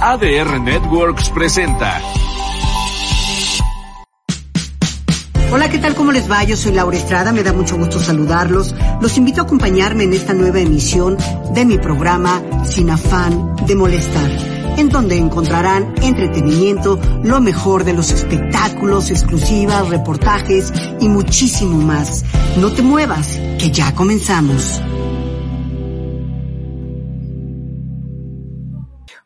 ADR Networks presenta. Hola, ¿qué tal? ¿Cómo les va? Yo soy Laura Estrada, me da mucho gusto saludarlos. Los invito a acompañarme en esta nueva emisión de mi programa Sin afán de molestar, en donde encontrarán entretenimiento, lo mejor de los espectáculos, exclusivas, reportajes y muchísimo más. No te muevas, que ya comenzamos.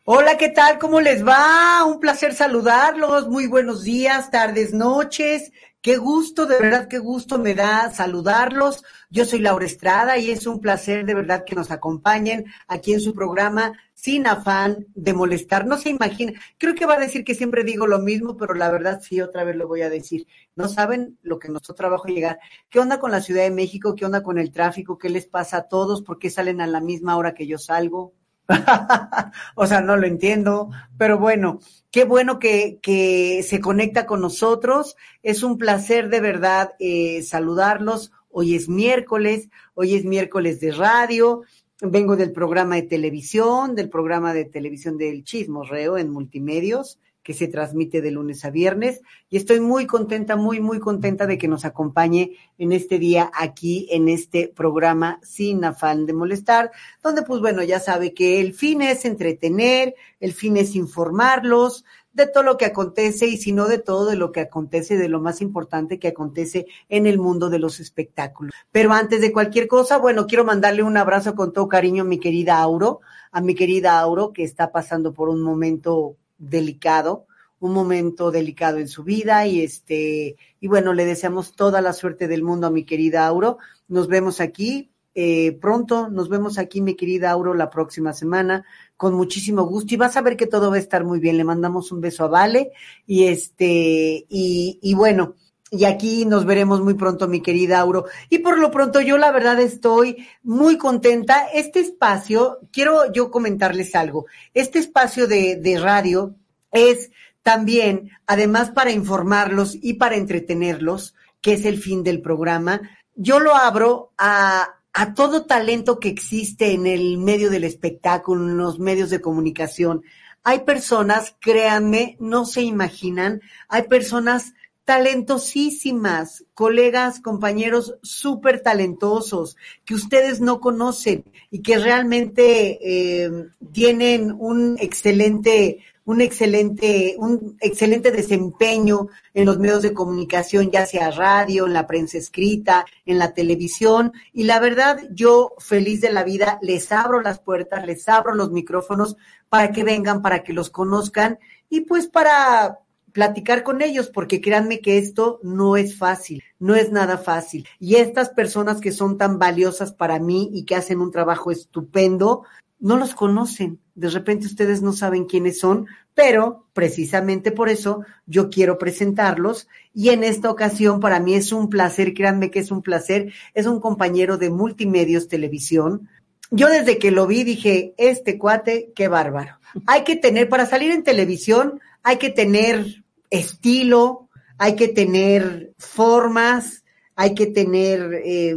Hola, ¿qué tal? ¿Cómo les va? Un placer saludarlos. Muy buenos días, tardes, noches. Qué gusto, de verdad, qué gusto me da saludarlos. Yo soy Laura Estrada y es un placer de verdad que nos acompañen aquí en su programa sin afán de molestar. No se imagina, creo que va a decir que siempre digo lo mismo, pero la verdad sí, otra vez lo voy a decir. No saben lo que nos trabajo llegar. ¿Qué onda con la Ciudad de México? ¿Qué onda con el tráfico? ¿Qué les pasa a todos? ¿Por qué salen a la misma hora que yo salgo? o sea, no lo entiendo, pero bueno, qué bueno que, que, se conecta con nosotros. Es un placer de verdad eh, saludarlos. Hoy es miércoles, hoy es miércoles de radio. Vengo del programa de televisión, del programa de televisión del Chismorreo en Multimedios que se transmite de lunes a viernes y estoy muy contenta, muy, muy contenta de que nos acompañe en este día aquí en este programa sin afán de molestar, donde pues bueno, ya sabe que el fin es entretener, el fin es informarlos de todo lo que acontece y si no de todo de lo que acontece, de lo más importante que acontece en el mundo de los espectáculos. Pero antes de cualquier cosa, bueno, quiero mandarle un abrazo con todo cariño a mi querida Auro, a mi querida Auro que está pasando por un momento delicado, un momento delicado en su vida y este, y bueno, le deseamos toda la suerte del mundo a mi querida Auro. Nos vemos aquí eh, pronto, nos vemos aquí, mi querida Auro, la próxima semana, con muchísimo gusto y vas a ver que todo va a estar muy bien. Le mandamos un beso a Vale y este, y, y bueno, y aquí nos veremos muy pronto, mi querida Auro. Y por lo pronto, yo la verdad estoy muy contenta. Este espacio, quiero yo comentarles algo. Este espacio de, radio es también, además para informarlos y para entretenerlos, que es el fin del programa, yo lo abro a todo talento que existe en el medio del espectáculo, en los medios de comunicación. Hay personas, créanme, no se imaginan, hay personas talentosísimas, colegas, compañeros súper talentosos que ustedes no conocen y que realmente eh, tienen un excelente, un excelente, un excelente desempeño en los medios de comunicación, ya sea radio, en la prensa escrita, en la televisión. Y la verdad, yo feliz de la vida, les abro las puertas, les abro los micrófonos para que vengan, para que los conozcan y pues para platicar con ellos, porque créanme que esto no es fácil, no es nada fácil. Y estas personas que son tan valiosas para mí y que hacen un trabajo estupendo, no los conocen. De repente ustedes no saben quiénes son, pero precisamente por eso yo quiero presentarlos. Y en esta ocasión para mí es un placer, créanme que es un placer, es un compañero de Multimedios Televisión. Yo desde que lo vi dije, este cuate, qué bárbaro. Hay que tener, para salir en televisión, hay que tener estilo, hay que tener formas, hay que tener eh,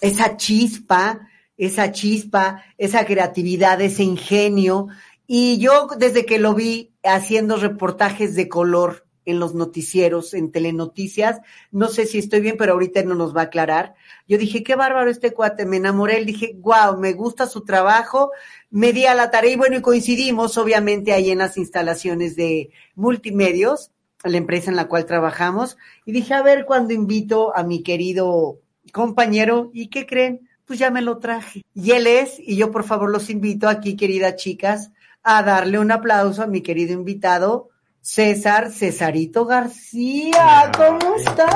esa chispa, esa chispa, esa creatividad, ese ingenio. Y yo desde que lo vi haciendo reportajes de color en los noticieros, en telenoticias, no sé si estoy bien, pero ahorita no nos va a aclarar. Yo dije, qué bárbaro este cuate, me enamoré, él dije, wow, me gusta su trabajo, me di a la tarea y bueno, y coincidimos obviamente ahí en las instalaciones de multimedios la empresa en la cual trabajamos y dije, a ver cuando invito a mi querido compañero y ¿qué creen? Pues ya me lo traje. Y él es, y yo por favor los invito aquí, queridas chicas, a darle un aplauso a mi querido invitado, César Cesarito García. ¿Cómo estás?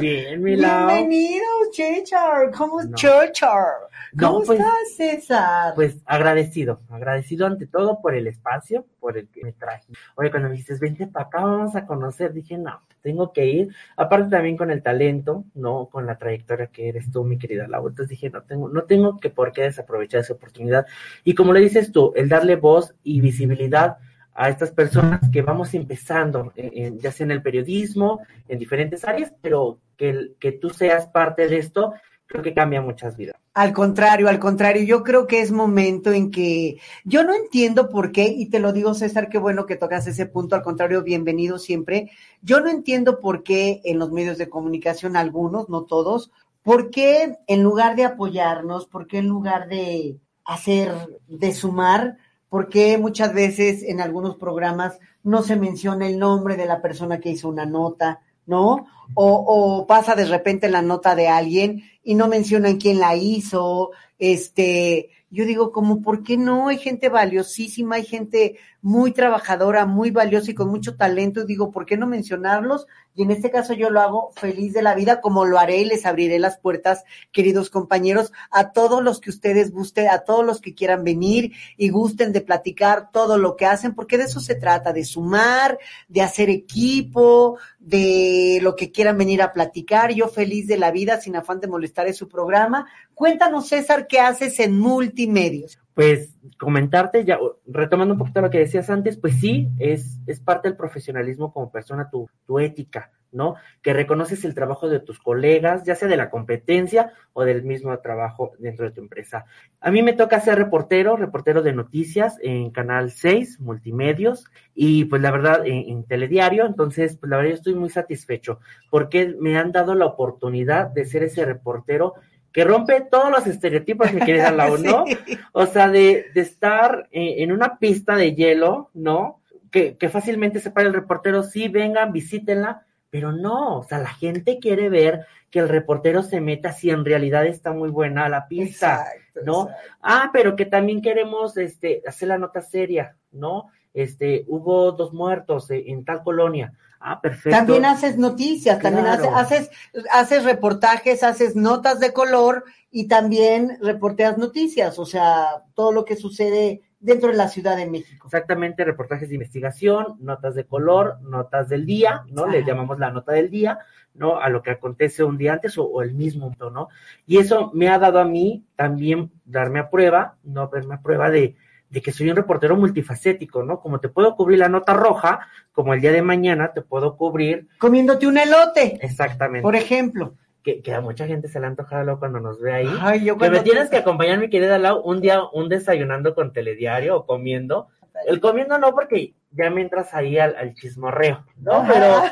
Bien, mi Lau. Bienvenido, Chechar. ¿Cómo No. Chechar? No, ¿Cómo pues- estás, César? Pues agradecido, agradecido ante todo por el espacio, por el que me traje. Oye, cuando me dices, vente para acá, vamos a conocer, dije, no, tengo que ir. Aparte también con el talento, no con la trayectoria que eres tú, mi querida Laura. Entonces dije, no tengo, no tengo que por qué desaprovechar esa oportunidad. Y como le dices tú, el darle voz y visibilidad a estas personas que vamos empezando, en- en- ya sea en el periodismo, en diferentes áreas, pero que, tú seas parte de esto, creo que cambia muchas vidas. Al contrario, al contrario, yo creo que es momento en que yo no entiendo por qué, y te lo digo César, qué bueno que tocas ese punto, al contrario, bienvenido siempre. Yo no entiendo por qué en los medios de comunicación, algunos, no todos, por qué en lugar de apoyarnos, por qué en lugar de hacer, de sumar, por qué muchas veces en algunos programas no se menciona el nombre de la persona que hizo una nota, ¿no? O, o pasa de repente la nota de alguien y no mencionan quién la hizo, este, yo digo como, ¿por qué no? Hay gente valiosísima, hay gente muy trabajadora, muy valiosa y con mucho talento, digo, ¿por qué no mencionarlos? Y en este caso yo lo hago feliz de la vida, como lo haré y les abriré las puertas, queridos compañeros, a todos los que ustedes gusten, a todos los que quieran venir y gusten de platicar todo lo que hacen, porque de eso se trata, de sumar, de hacer equipo, de lo que quieran venir a platicar. Yo feliz de la vida, sin afán de molestar en su programa. Cuéntanos, César, ¿qué haces en multimedios? Pues comentarte, ya retomando un poquito lo que decías antes, pues sí, es, es parte del profesionalismo como persona, tu, tu ética, ¿no? Que reconoces el trabajo de tus colegas, ya sea de la competencia o del mismo trabajo dentro de tu empresa. A mí me toca ser reportero, reportero de noticias en Canal 6, Multimedios, y pues la verdad, en, en Telediario, entonces, pues la verdad yo estoy muy satisfecho, porque me han dado la oportunidad de ser ese reportero que rompe todos los estereotipos, mi querida Lau, ¿no? Sí. O sea, de, de estar eh, en una pista de hielo, ¿no? Que, que fácilmente se para el reportero, sí, vengan, visítenla, pero no, o sea, la gente quiere ver que el reportero se meta si en realidad está muy buena la pista. Exacto, ¿no? exacto. Ah, pero que también queremos este, hacer la nota seria, ¿no? Este, hubo dos muertos eh, en tal colonia. Ah, perfecto. También haces noticias, también haces, haces, haces reportajes, haces notas de color y también reporteas noticias, o sea, todo lo que sucede dentro de la Ciudad de México. Exactamente, reportajes de investigación, notas de color, notas del día, ¿no? Le Ajá. llamamos la nota del día, ¿no? A lo que acontece un día antes o, o el mismo, ¿no? Y eso me ha dado a mí también darme a prueba, no verme a prueba de, de que soy un reportero multifacético, ¿no? Como te puedo cubrir la nota roja, como el día de mañana te puedo cubrir Comiéndote un elote, exactamente. por ejemplo. que, que a mucha gente se le ha antojado cuando nos ve ahí. Ay, yo que me tienes que acompañar, mi querida Lau, un día, un desayunando con telediario o comiendo. El comiendo no, porque ya me entras ahí al, al chismorreo, ¿no? Pero,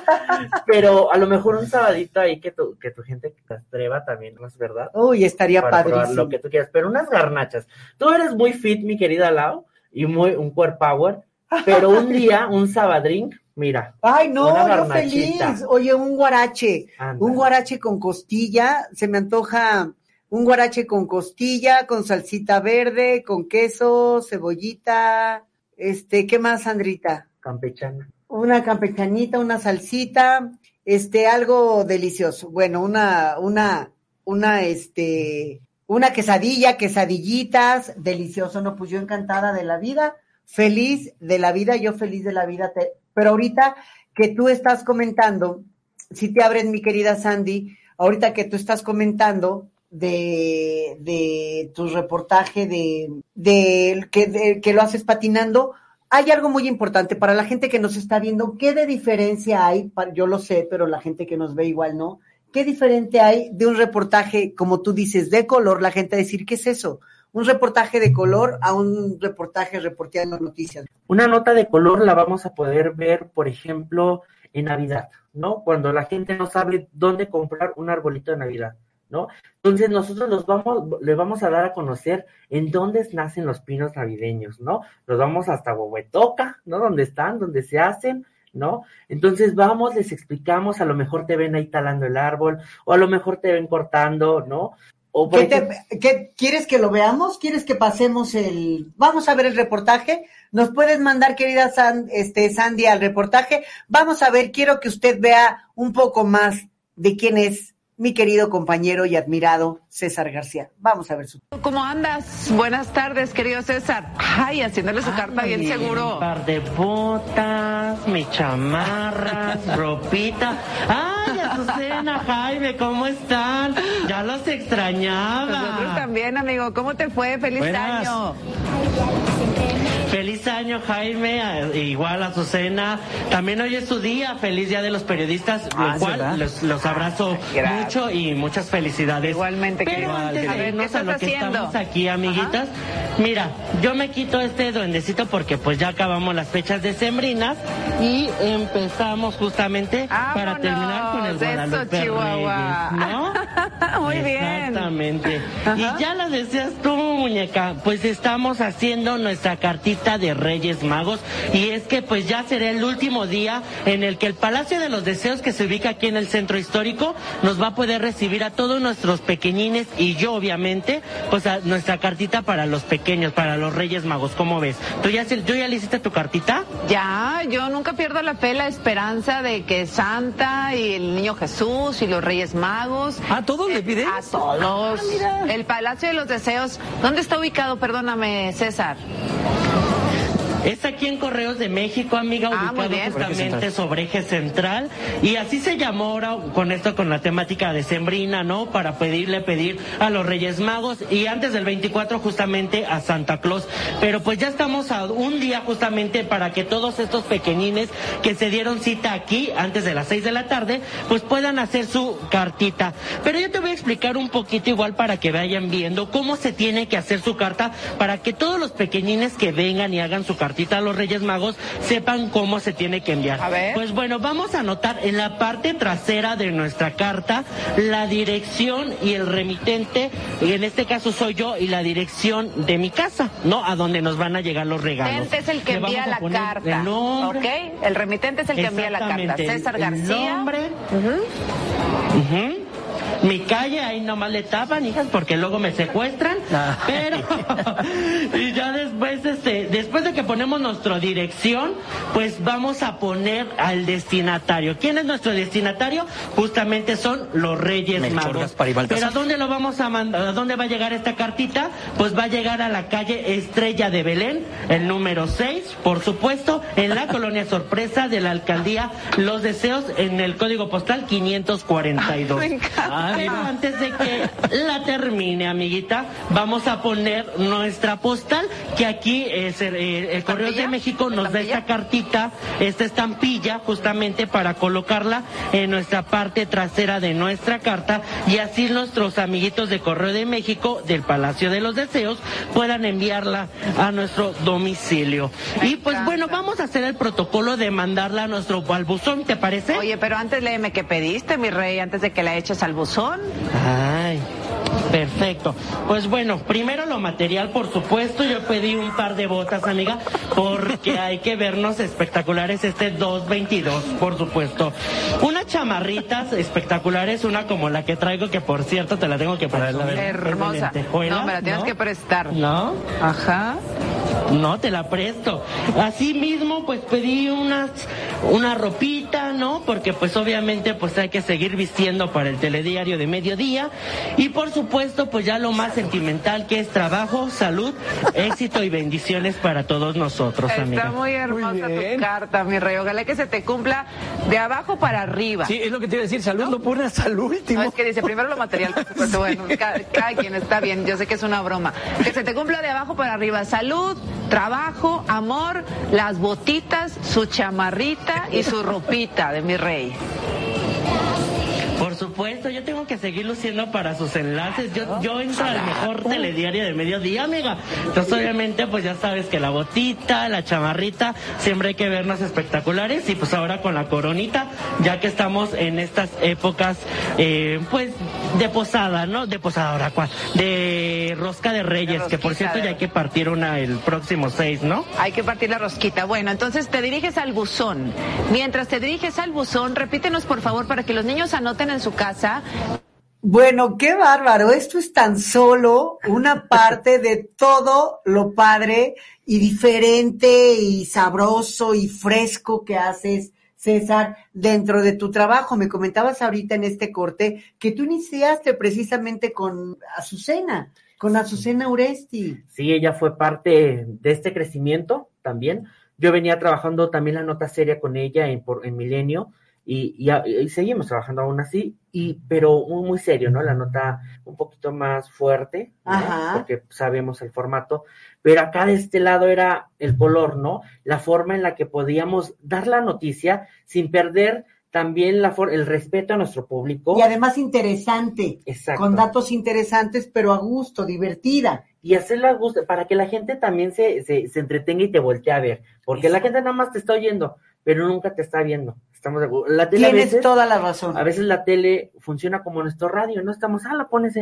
pero a lo mejor un sabadito ahí que tu, que tu gente te atreva también, ¿no es verdad? Uy, estaría Para padrísimo. lo que tú quieras, pero unas garnachas. Tú eres muy fit, mi querida Lau, y muy un core power, pero un día, un sabadrink, mira, Ay, no, yo feliz. Oye, un guarache, anda. un guarache con costilla, se me antoja un guarache con costilla, con salsita verde, con queso, cebollita, este, ¿qué más, Sandrita? campechana. Una campechanita, una salsita, este, algo delicioso. Bueno, una, una, una, este, una quesadilla, quesadillitas, delicioso. No, pues yo encantada de la vida, feliz de la vida, yo feliz de la vida. Te- Pero ahorita que tú estás comentando, si te abres, mi querida Sandy, ahorita que tú estás comentando de, de tu reportaje de, de, que, que lo haces patinando, hay algo muy importante para la gente que nos está viendo. ¿Qué de diferencia hay? Yo lo sé, pero la gente que nos ve igual no. ¿Qué diferente hay de un reportaje, como tú dices, de color? La gente a decir, ¿qué es eso? Un reportaje de color a un reportaje reporteando noticias. Una nota de color la vamos a poder ver, por ejemplo, en Navidad, ¿no? Cuando la gente no sabe dónde comprar un arbolito de Navidad, ¿no? Entonces nosotros los vamos, le vamos a dar a conocer en dónde nacen los pinos navideños, ¿no? Los vamos hasta Huehuetoca, ¿no? Donde están, donde se hacen, ¿no? Entonces vamos, les explicamos, a lo mejor te ven ahí talando el árbol, o a lo mejor te ven cortando, ¿no? O por ¿Qué te- ejemplo- qué- ¿Quieres que lo veamos? ¿Quieres que pasemos el... Vamos a ver el reportaje. ¿Nos puedes mandar, querida San- este, Sandy, al reportaje? Vamos a ver, quiero que usted vea un poco más de quién es mi querido compañero y admirado César García. Vamos a ver su. ¿Cómo andas? Buenas tardes, querido César. Ay, haciéndole su carta bien seguro. Un par de botas, mi chamarras, ropita. Ay, Azucena, Jaime, ¿cómo están? Ya los extrañaba. Nosotros también, amigo. ¿Cómo te fue? Feliz Buenas. año. Feliz año, Jaime, a- igual Azucena. También hoy es su día, feliz día de los periodistas, Ah, lo cual los, los abrazo Gracias. mucho y muchas felicidades. Igualmente, Pero querido. antes A de ver, irnos ¿qué estás a lo que haciendo? estamos aquí, amiguitas, mira, yo me quito este duendecito porque pues ya acabamos las fechas decembrinas y empezamos justamente para terminar con el eso, Guadalupe Chihuahua. Reyes, ¿no? Muy bien. Exactamente. Y ya lo decías tú, muñeca, pues estamos haciendo nuestra cartita de Reyes Magos y es que pues ya será el último día en el que el Palacio de los Deseos que se ubica aquí en el centro histórico nos va a poder recibir a todos nuestros pequeñines y yo obviamente pues a nuestra cartita para los pequeños, para los Reyes Magos, ¿cómo ves? ¿Tú ya, se- ¿tú ya le hiciste tu cartita? Ya, yo nunca pierdo la fe, la esperanza de que Santa y el Niño Jesús y los Reyes Magos. ¿A todos le pides? A todos. el Palacio de los Deseos. ¿Dónde está ubicado? Perdóname, César. Es aquí en Correos de México, amiga, Ah, ubicado justamente sobre eje central. Y así se llamó ahora con esto, con la temática de Sembrina, ¿no? Para pedirle pedir a los Reyes Magos y antes del 24 justamente a Santa Claus. Pero pues ya estamos a un día justamente para que todos estos pequeñines que se dieron cita aquí antes de las 6 de la tarde, pues puedan hacer su cartita. Pero yo te voy a explicar un poquito igual para que vayan viendo cómo se tiene que hacer su carta para que todos los pequeñines que vengan y hagan su cartita a los Reyes Magos sepan cómo se tiene que enviar. A ver. Pues bueno, vamos a anotar en la parte trasera de nuestra carta la dirección y el remitente, y en este caso soy yo, y la dirección de mi casa, ¿no? A donde nos van a llegar los regalos. Remitente es el que envía la carta. El nombre, ¿Ok? El remitente es el que envía la carta. César el García. nombre. Ujú. Ujú. Mi calle, ahí nomás le tapan, hijas, porque luego me secuestran. Ah. Pero, y ya después, este, después de que ponemos nuestra dirección, pues vamos a poner al destinatario. ¿Quién es nuestro destinatario? Justamente son los Reyes Melchor, Magos. Gaspar y Baltasar. Pero ¿a dónde lo vamos a mandar? ¿A dónde va a llegar esta cartita? Pues va a llegar a la calle Estrella de Belén, el número 6, por supuesto, en la colonia sorpresa de la alcaldía Los Deseos, en el código postal 542. Me encanta. Pero antes de que la termine, amiguita, vamos a poner nuestra postal, que aquí es el, el Correo de. México nos da esta cartita, esta estampilla, justamente para colocarla en nuestra parte trasera de nuestra carta y así nuestros amiguitos de Correo de México del Palacio de los Deseos puedan enviarla a nuestro domicilio. Me y pues encanta. bueno, vamos a hacer el protocolo de mandarla a nuestro al buzón, ¿te parece? Oye, pero antes léeme qué pediste, mi rey, antes de que la eches al buzón. Ay, perfecto. Pues bueno, primero lo material, por supuesto. Yo pedí un par de botas, amiga, porque hay que vernos espectaculares este 222, por supuesto. Unas chamarritas espectaculares, una como la que traigo, que por cierto te la tengo que de Hermosa. No, me la tienes ¿no? que prestar. ¿No? Ajá. No, te la presto. Así mismo, pues pedí unas, una ropita, ¿no? Porque pues obviamente pues hay que seguir vistiendo para el telediario de mediodía. Y por supuesto, pues ya lo más sentimental que es trabajo, salud, éxito y bendiciones para todos nosotros, Está amiga. muy hermosa Muy tu carta, mi rey. Ojalá que se te cumpla de abajo para arriba. Sí, es lo que te iba a decir. Salud lo pone hasta el último. No, es que dice primero lo material, por supuesto. Bueno, cada, cada quien está bien. Yo sé que es una broma. Que se te cumpla de abajo para arriba. Salud, trabajo, amor, las botitas, su chamarrita y su ropita de mi rey. Supuesto, yo tengo que seguir luciendo para sus enlaces. Yo, yo entro al mejor telediario de mediodía, amiga. Entonces, obviamente, pues ya sabes que la botita, la chamarrita, siempre hay que vernos espectaculares. Y pues ahora con la coronita, ya que estamos en estas épocas, eh, pues de posada, ¿no? De posada ahora, ¿cuál? De rosca de reyes, que por cierto ya hay que partir una el próximo 6, ¿no? Hay que partir la rosquita. Bueno, entonces te diriges al buzón. Mientras te diriges al buzón, repítenos por favor para que los niños anoten en su casa. Bueno, qué bárbaro. Esto es tan solo una parte de todo lo padre y diferente y sabroso y fresco que haces, César, dentro de tu trabajo, me comentabas ahorita en este corte que tú iniciaste precisamente con Azucena, con Azucena Uresti. Sí, ella fue parte de este crecimiento también. Yo venía trabajando también la nota seria con ella en, por, en Milenio y, y, y, seguimos trabajando aún así, y, pero muy, muy serio, ¿no? La nota un poquito más fuerte, ¿no? porque sabemos el formato, pero acá de este lado era el color, ¿no? La forma en la que podíamos dar la noticia sin perder también la el respeto a nuestro público. Y además interesante, Exacto. con datos interesantes, pero a gusto, divertida. Y hacerla a gusto, para que la gente también se, se, se entretenga y te voltee a ver, porque Exacto. la gente nada más te está oyendo, pero nunca te está viendo. Estamos de la tele Tienes veces, toda la razón. A veces la tele funciona como nuestro radio, no estamos, ah, la pones,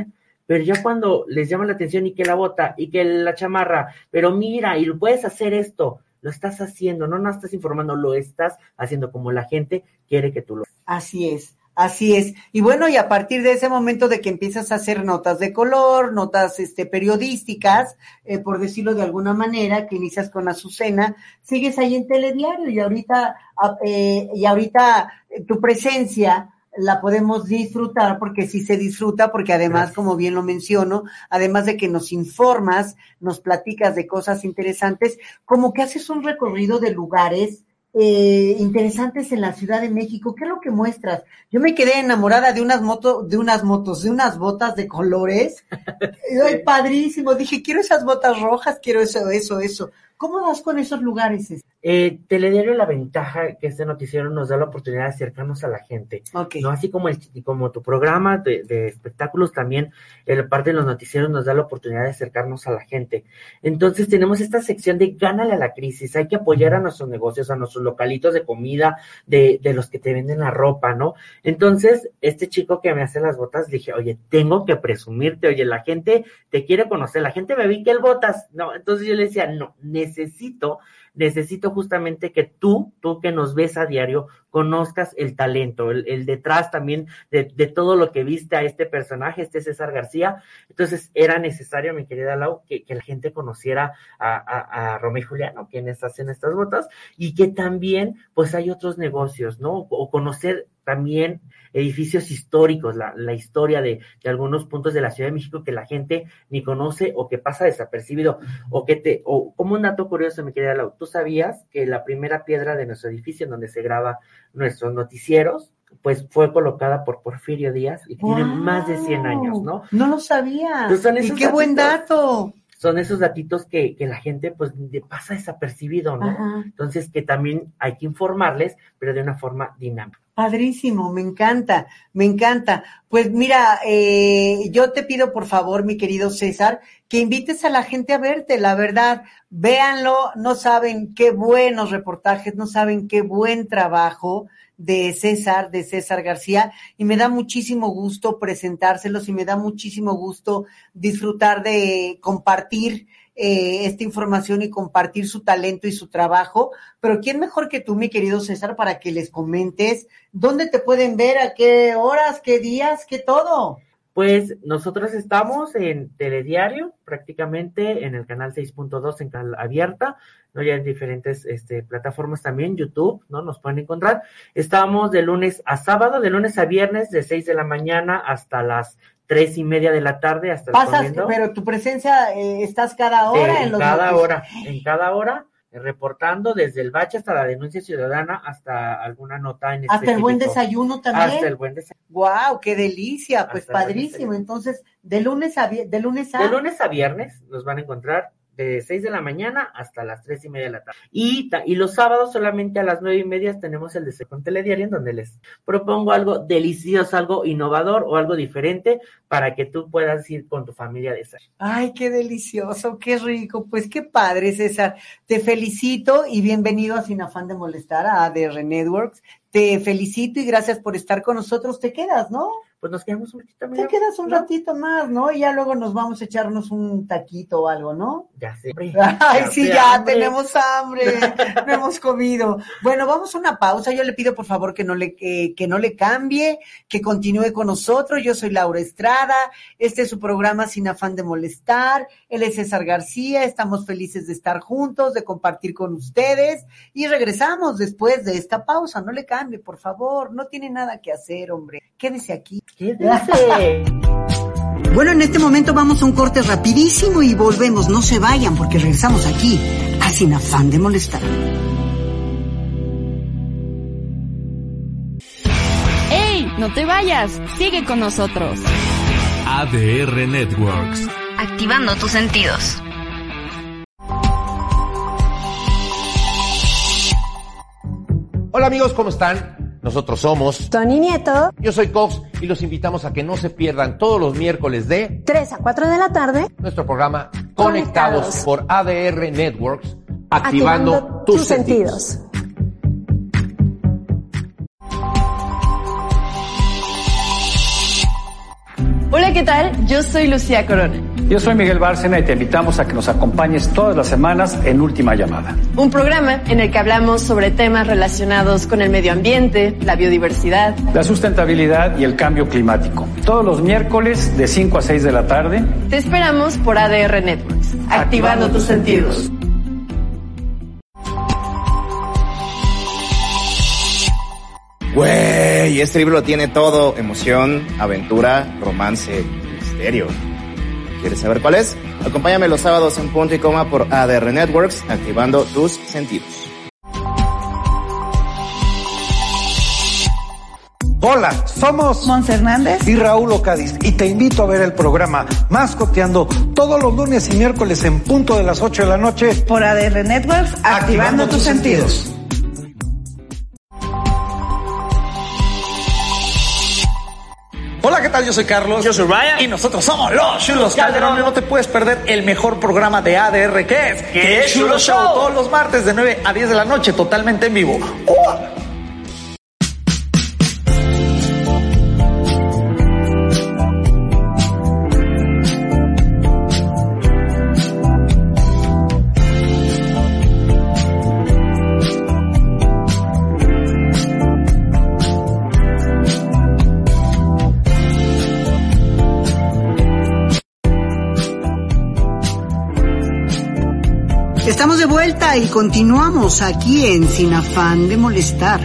pero ya cuando les llama la atención y que la bota y que la chamarra, pero mira, y puedes hacer esto, lo estás haciendo, no no estás informando, lo estás haciendo como la gente quiere que tú lo Así es. Así es. Y bueno, y a partir de ese momento de que empiezas a hacer notas de color, notas este, periodísticas, eh, por decirlo de alguna manera, que inicias con Azucena, sigues ahí en Telediario y ahorita, eh, y ahorita tu presencia la podemos disfrutar porque sí se disfruta, porque además, como bien lo menciono, además de que nos informas, nos platicas de cosas interesantes, como que haces un recorrido de lugares eh, interesantes en la Ciudad de México. ¿Qué es lo que muestras? Yo me quedé enamorada de unas motos, de unas motos, de unas botas de colores. Ay, padrísimo. Dije, quiero esas botas rojas, quiero eso, eso, eso. ¿Cómo vas con esos lugares? Eh, Telediario la ventaja que este noticiero nos da la oportunidad de acercarnos a la gente, okay. no así como el como tu programa de, de espectáculos también el parte de los noticieros nos da la oportunidad de acercarnos a la gente. Entonces tenemos esta sección de gánale a la crisis, hay que apoyar a nuestros negocios, a nuestros localitos de comida, de, de los que te venden la ropa, ¿no? Entonces este chico que me hace las botas dije, oye, tengo que presumirte, oye, la gente te quiere conocer, la gente me vi que el botas, no, entonces yo le decía, no, necesito necesito justamente que tú, tú que nos ves a diario, conozcas el talento, el, el detrás también de, de, todo lo que viste a este personaje, este César García. Entonces era necesario, mi querida Lau, que, que la gente conociera a, a, a, Romeo y Juliano, quienes hacen estas botas, y que también pues hay otros negocios, ¿no? O conocer también edificios históricos, la, la historia de, de, algunos puntos de la Ciudad de México que la gente ni conoce o que pasa desapercibido, o que te, o como un dato curioso, mi querida Lau, ¿tú sabías que la primera piedra de nuestro edificio en donde se graba nuestros noticieros, pues fue colocada por Porfirio Díaz y wow. tiene más de 100 años, ¿no? No lo sabía. Pues y qué buen dato. Son esos datitos que, que la gente pues pasa desapercibido, ¿no? Ajá. Entonces que también hay que informarles, pero de una forma dinámica. Padrísimo, me encanta, me encanta. Pues mira, eh, yo te pido por favor, mi querido César, que invites a la gente a verte, la verdad, véanlo, no saben qué buenos reportajes, no saben qué buen trabajo de César, de César García, y me da muchísimo gusto presentárselos y me da muchísimo gusto disfrutar de compartir eh, esta información y compartir su talento y su trabajo. Pero ¿quién mejor que tú, mi querido César, para que les comentes dónde te pueden ver, a qué horas, qué días, qué todo? Pues nosotros estamos en Telediario, prácticamente en el canal 6.2 en canal abierta, ¿no? Ya en diferentes este, plataformas también, YouTube, ¿no? Nos pueden encontrar. Estamos de lunes a sábado, de lunes a viernes, de 6 de la mañana hasta las tres y media de la tarde hasta Pasas, el pero tu presencia, eh, estás cada hora en, en los cada hora, en cada hora reportando desde el bache hasta la denuncia ciudadana hasta alguna nota en Hasta el buen desayuno también. Hasta el buen desayuno. Wow, qué delicia, pues hasta padrísimo. Entonces, de lunes a de lunes a De lunes a viernes nos van a encontrar de 6 de la mañana hasta las tres y media de la tarde. Y, y los sábados solamente a las nueve y media tenemos el de con Telediario en donde les propongo algo delicioso, algo innovador o algo diferente para que tú puedas ir con tu familia de César. Ay, qué delicioso, qué rico. Pues qué padre, César. Te felicito y bienvenido a Sin Afán de Molestar a ADR Networks. Te felicito y gracias por estar con nosotros. Te quedas, ¿no? Pues nos quedamos un ratito. Te amigo. quedas un ¿No? ratito más, ¿no? Y ya luego nos vamos a echarnos un taquito o algo, ¿no? Ya sé. Ay, sí, ya hambre. tenemos hambre, no hemos comido. Bueno, vamos a una pausa. Yo le pido por favor que no le que, que no le cambie, que continúe con nosotros. Yo soy Laura Estrada. Este es su programa Sin afán de molestar. Él es César García. Estamos felices de estar juntos, de compartir con ustedes y regresamos después de esta pausa. No le cambie, por favor. No tiene nada que hacer, hombre. Quédese aquí. ¿Qué dice? Bueno, en este momento vamos a un corte rapidísimo y volvemos. No se vayan porque regresamos aquí a Sin afán de molestar. ¡Ey! No te vayas. Sigue con nosotros. ADR Networks. Activando tus sentidos. Hola amigos, ¿cómo están? Nosotros somos Tony Nieto, Yo soy Cox y los invitamos a que no se pierdan todos los miércoles de 3 a 4 de la tarde, nuestro programa Conectados, Conectados. por ADR Networks, activando, tus, sentidos. Hola, ¿qué tal? Yo soy Lucía Corona. Yo soy Miguel Bárcena y te invitamos a que nos acompañes todas las semanas en Última Llamada. Un programa en el que hablamos sobre temas relacionados con el medio ambiente, la biodiversidad. La sustentabilidad y el cambio climático. Todos los miércoles de 5 a 6 de la tarde. Te esperamos por ADR Networks, activando, tus sentidos. Güey, este libro tiene todo, emoción, aventura, romance, misterio. ¿Quieres saber cuál es? Acompáñame los sábados en punto y coma por ADR Networks, activando tus sentidos. Hola, somos Mons Hernández. y Raúl Ocadiz y te invito a ver el programa Mascoteando todos los lunes y miércoles en punto de las 8 de la noche. Por ADR Networks, activando, tus sentidos. Tal? Yo soy Carlos. Yo soy Ryan. Y nosotros somos los Chulos Calderón. No te puedes perder el mejor programa de ADR que es, que es Show. Todos los martes de 9 a 10 de la noche, totalmente en vivo. ¡Oh! Y continuamos aquí en Sin afán de molestar.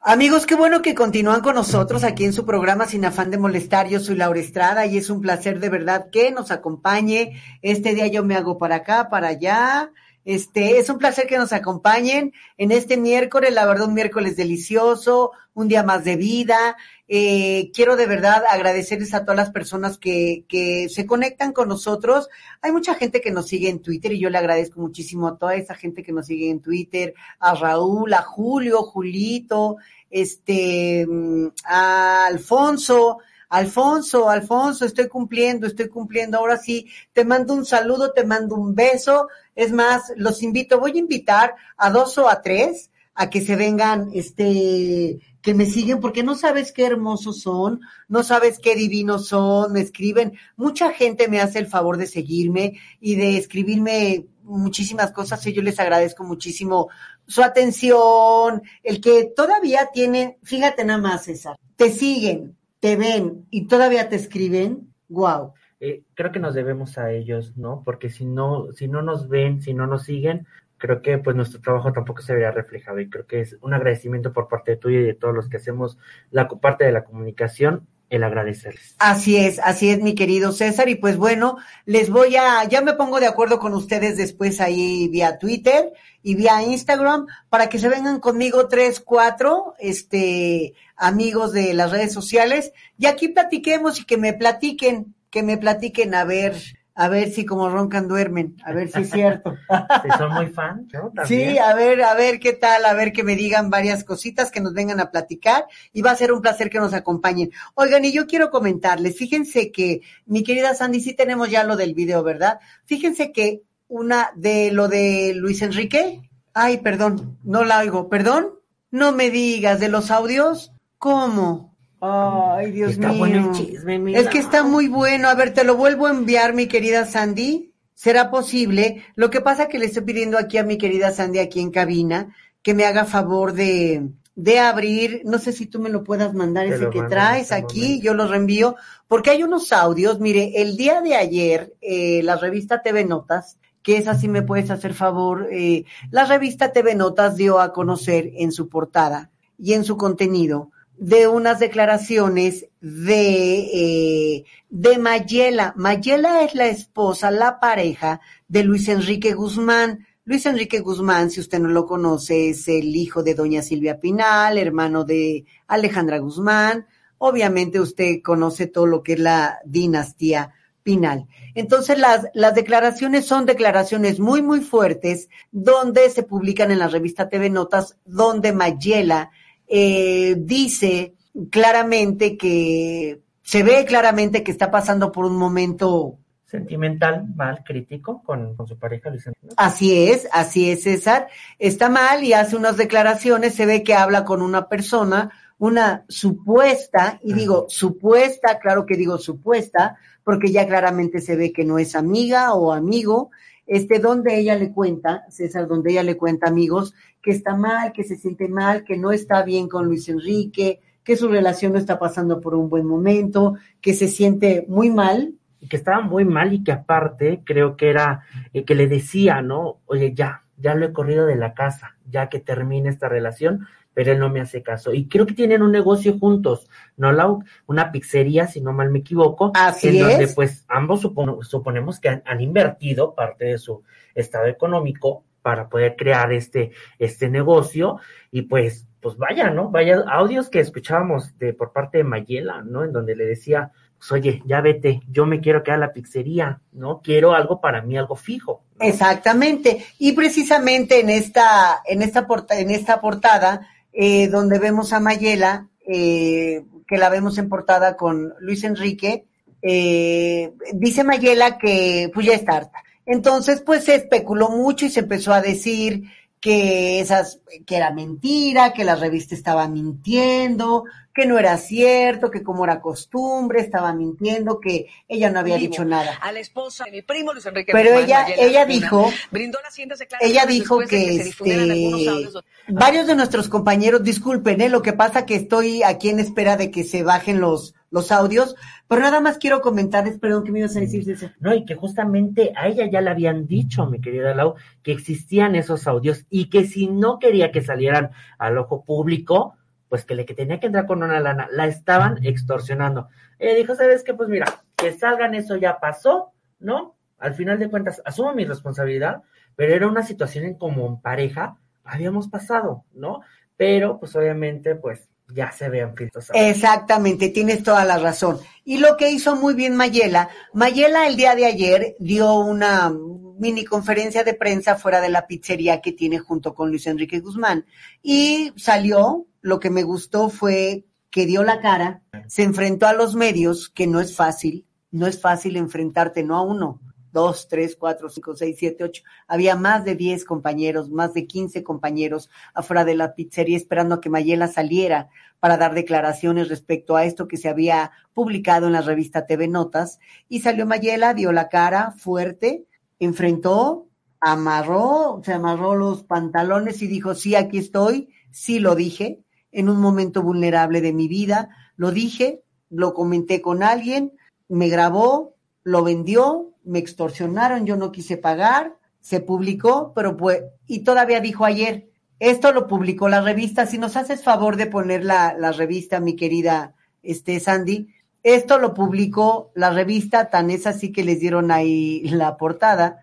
Amigos, qué bueno que continúan con nosotros aquí en su programa Sin afán de molestar. Yo soy Laura Estrada y es un placer de verdad que nos acompañe. Este día yo me hago para acá, para allá. Este, es un placer que nos acompañen en este miércoles, la verdad, un miércoles delicioso, un día más de vida. Eh, quiero de verdad agradecerles a todas las personas que, que se conectan con nosotros. Hay mucha gente que nos sigue en Twitter y yo le agradezco muchísimo a toda esa gente que nos sigue en Twitter, a Raúl, a Julio, Julito, este, mm, a Alfonso, Alfonso, Alfonso, estoy cumpliendo, estoy cumpliendo. Ahora sí, te mando un saludo, te mando un beso. Es más, los invito, voy a invitar a dos o a tres a que se vengan, este, que me siguen, porque no sabes qué hermosos son, no sabes qué divinos son, me escriben. Mucha gente me hace el favor de seguirme y de escribirme muchísimas cosas y yo les agradezco muchísimo su atención, el que todavía tienen, fíjate nada más, César, te siguen, te ven y todavía te escriben, wow. Eh, creo que nos debemos a ellos, ¿no? Porque si no, si no nos ven, si no nos siguen, creo que pues nuestro trabajo tampoco se vería reflejado y creo que es un agradecimiento por parte tuya y de todos los que hacemos la parte de la comunicación el agradecerles. Así es, así es, mi querido César. Y pues bueno, les voy a, ya me pongo de acuerdo con ustedes después ahí vía Twitter y vía Instagram para que se vengan conmigo tres, cuatro, este, amigos de las redes sociales y aquí platiquemos y que me platiquen, que me platiquen a ver, a ver si como roncan duermen, a ver si es cierto. Si son muy fan, ¿no? También. Sí, a ver, a ver qué tal, a ver que me digan varias cositas, que nos vengan a platicar y va a ser un placer que nos acompañen. Oigan, y yo quiero comentarles, fíjense que, mi querida Sandy, sí tenemos ya lo del video, ¿verdad? Fíjense que una de lo de Luis Enrique, ay, perdón, no la oigo, perdón, No me digas, ¿de los audios? ¿Cómo? Ay, Dios Está mío. bueno el chisme, mira. Es que está muy bueno. A ver, te lo vuelvo a enviar, mi querida Sandy. ¿Será posible? Lo que pasa que le estoy pidiendo aquí a mi querida Sandy, aquí en cabina, que me haga favor de, de abrir, no sé si tú me lo puedas mandar Te ese que traes este aquí, momento. yo lo reenvío, porque hay unos audios, mire, el día de ayer, eh, la revista TV Notas, que es así me puedes hacer favor, eh, la revista TV Notas dio a conocer en su portada y en su contenido de unas declaraciones de, eh, de Mayela. Mayela es la esposa, la pareja de Luis Enrique Guzmán. Luis Enrique Guzmán, si usted no lo conoce, es el hijo de doña Silvia Pinal, hermano de Alejandra Guzmán. Obviamente usted conoce todo lo que es la dinastía Pinal. Entonces las, las declaraciones son declaraciones muy, muy fuertes, donde se publican en la revista TV Notas, donde Mayela eh, dice claramente que se ve claramente que está pasando por un momento Sentimental, mal, crítico con, con su pareja Luis. Así es, así es, César. Está mal y hace unas declaraciones, se ve que habla con una persona, una supuesta, y digo supuesta, claro que digo supuesta, porque ya claramente se ve que no es amiga o amigo, este, donde ella le cuenta, César, donde ella le cuenta, amigos, que está mal, que se siente mal, que no está bien con Luis Enrique, que su relación no está pasando por un buen momento, que se siente muy mal, y que estaba muy mal y que aparte creo que era eh, que le decía, ¿no? Oye, ya, ya lo he corrido de la casa, ya que termine esta relación, pero él no me hace caso. Y creo que tienen un negocio juntos, ¿no, Lau? Una pizzería, si no mal me equivoco, Así en donde es. pues ambos supon- suponemos que han, han invertido parte de su estado económico para poder crear este, este negocio y pues, pues vaya, ¿no? Vaya audios que escuchábamos de, por parte de Mayela, ¿no? En donde le decía, pues oye, ya vete, yo me quiero quedar a la pizzería, ¿no? Quiero algo para mí, algo fijo. Exactamente. Y precisamente en esta, en esta, porta- en esta portada, eh, donde vemos a Mayela, eh, que la vemos en portada con Luis Enrique, eh, dice Mayela que pues ya está harta. Entonces, pues se especuló mucho y se empezó a decir que esas, que era mentira, que la revista estaba mintiendo, que no era cierto, que como era costumbre, estaba mintiendo, que ella no había dicho nada. A la esposa de mi primo Luis Enrique Pero Guzmán, ella, Mayela ella dijo, brindó las ella dijo que, este, audios. varios de nuestros compañeros, disculpen, ¿eh? lo que pasa que estoy aquí en espera de que se bajen los, los audios, pero nada más quiero comentarles, perdón, ¿qué me ibas a decir? No, y que justamente a ella ya le habían dicho, mi querida Lau, que existían esos audios y que si no quería que salieran al ojo público, pues que le que tenía que entrar con una lana, la estaban extorsionando. Ella dijo, ¿sabes qué? Pues mira, que salgan, eso ya pasó, ¿no? Al final de cuentas, asumo mi responsabilidad, pero era una situación en como en pareja, habíamos pasado, ¿no? Pero, pues obviamente, pues ya se vean filtros. Exactamente, tienes toda la razón. Y lo que hizo muy bien Mayela, Mayela el día de ayer dio una mini conferencia de prensa fuera de la pizzería que tiene junto con Luis Enrique Guzmán y salió, lo que me gustó fue que dio la cara, se enfrentó a los medios, que no es fácil, no es fácil enfrentarte no a uno, dos, tres, cuatro, cinco, seis, siete, ocho. Había más de diez compañeros, más de quince compañeros afuera de la pizzería esperando a que Mayela saliera para dar declaraciones respecto a esto que se había publicado en la revista TV Notas. Y salió Mayela, dio la cara fuerte, enfrentó, amarró, se amarró los pantalones y dijo, sí, aquí estoy, sí lo dije, en un momento vulnerable de mi vida, lo dije, lo comenté con alguien, me grabó, lo vendió, me extorsionaron, yo no quise pagar, se publicó, pero pues, y todavía dijo ayer, esto lo publicó la revista, si nos haces favor de poner la, la revista, mi querida este, Sandy, esto lo publicó la revista, tan es así que les dieron ahí la portada,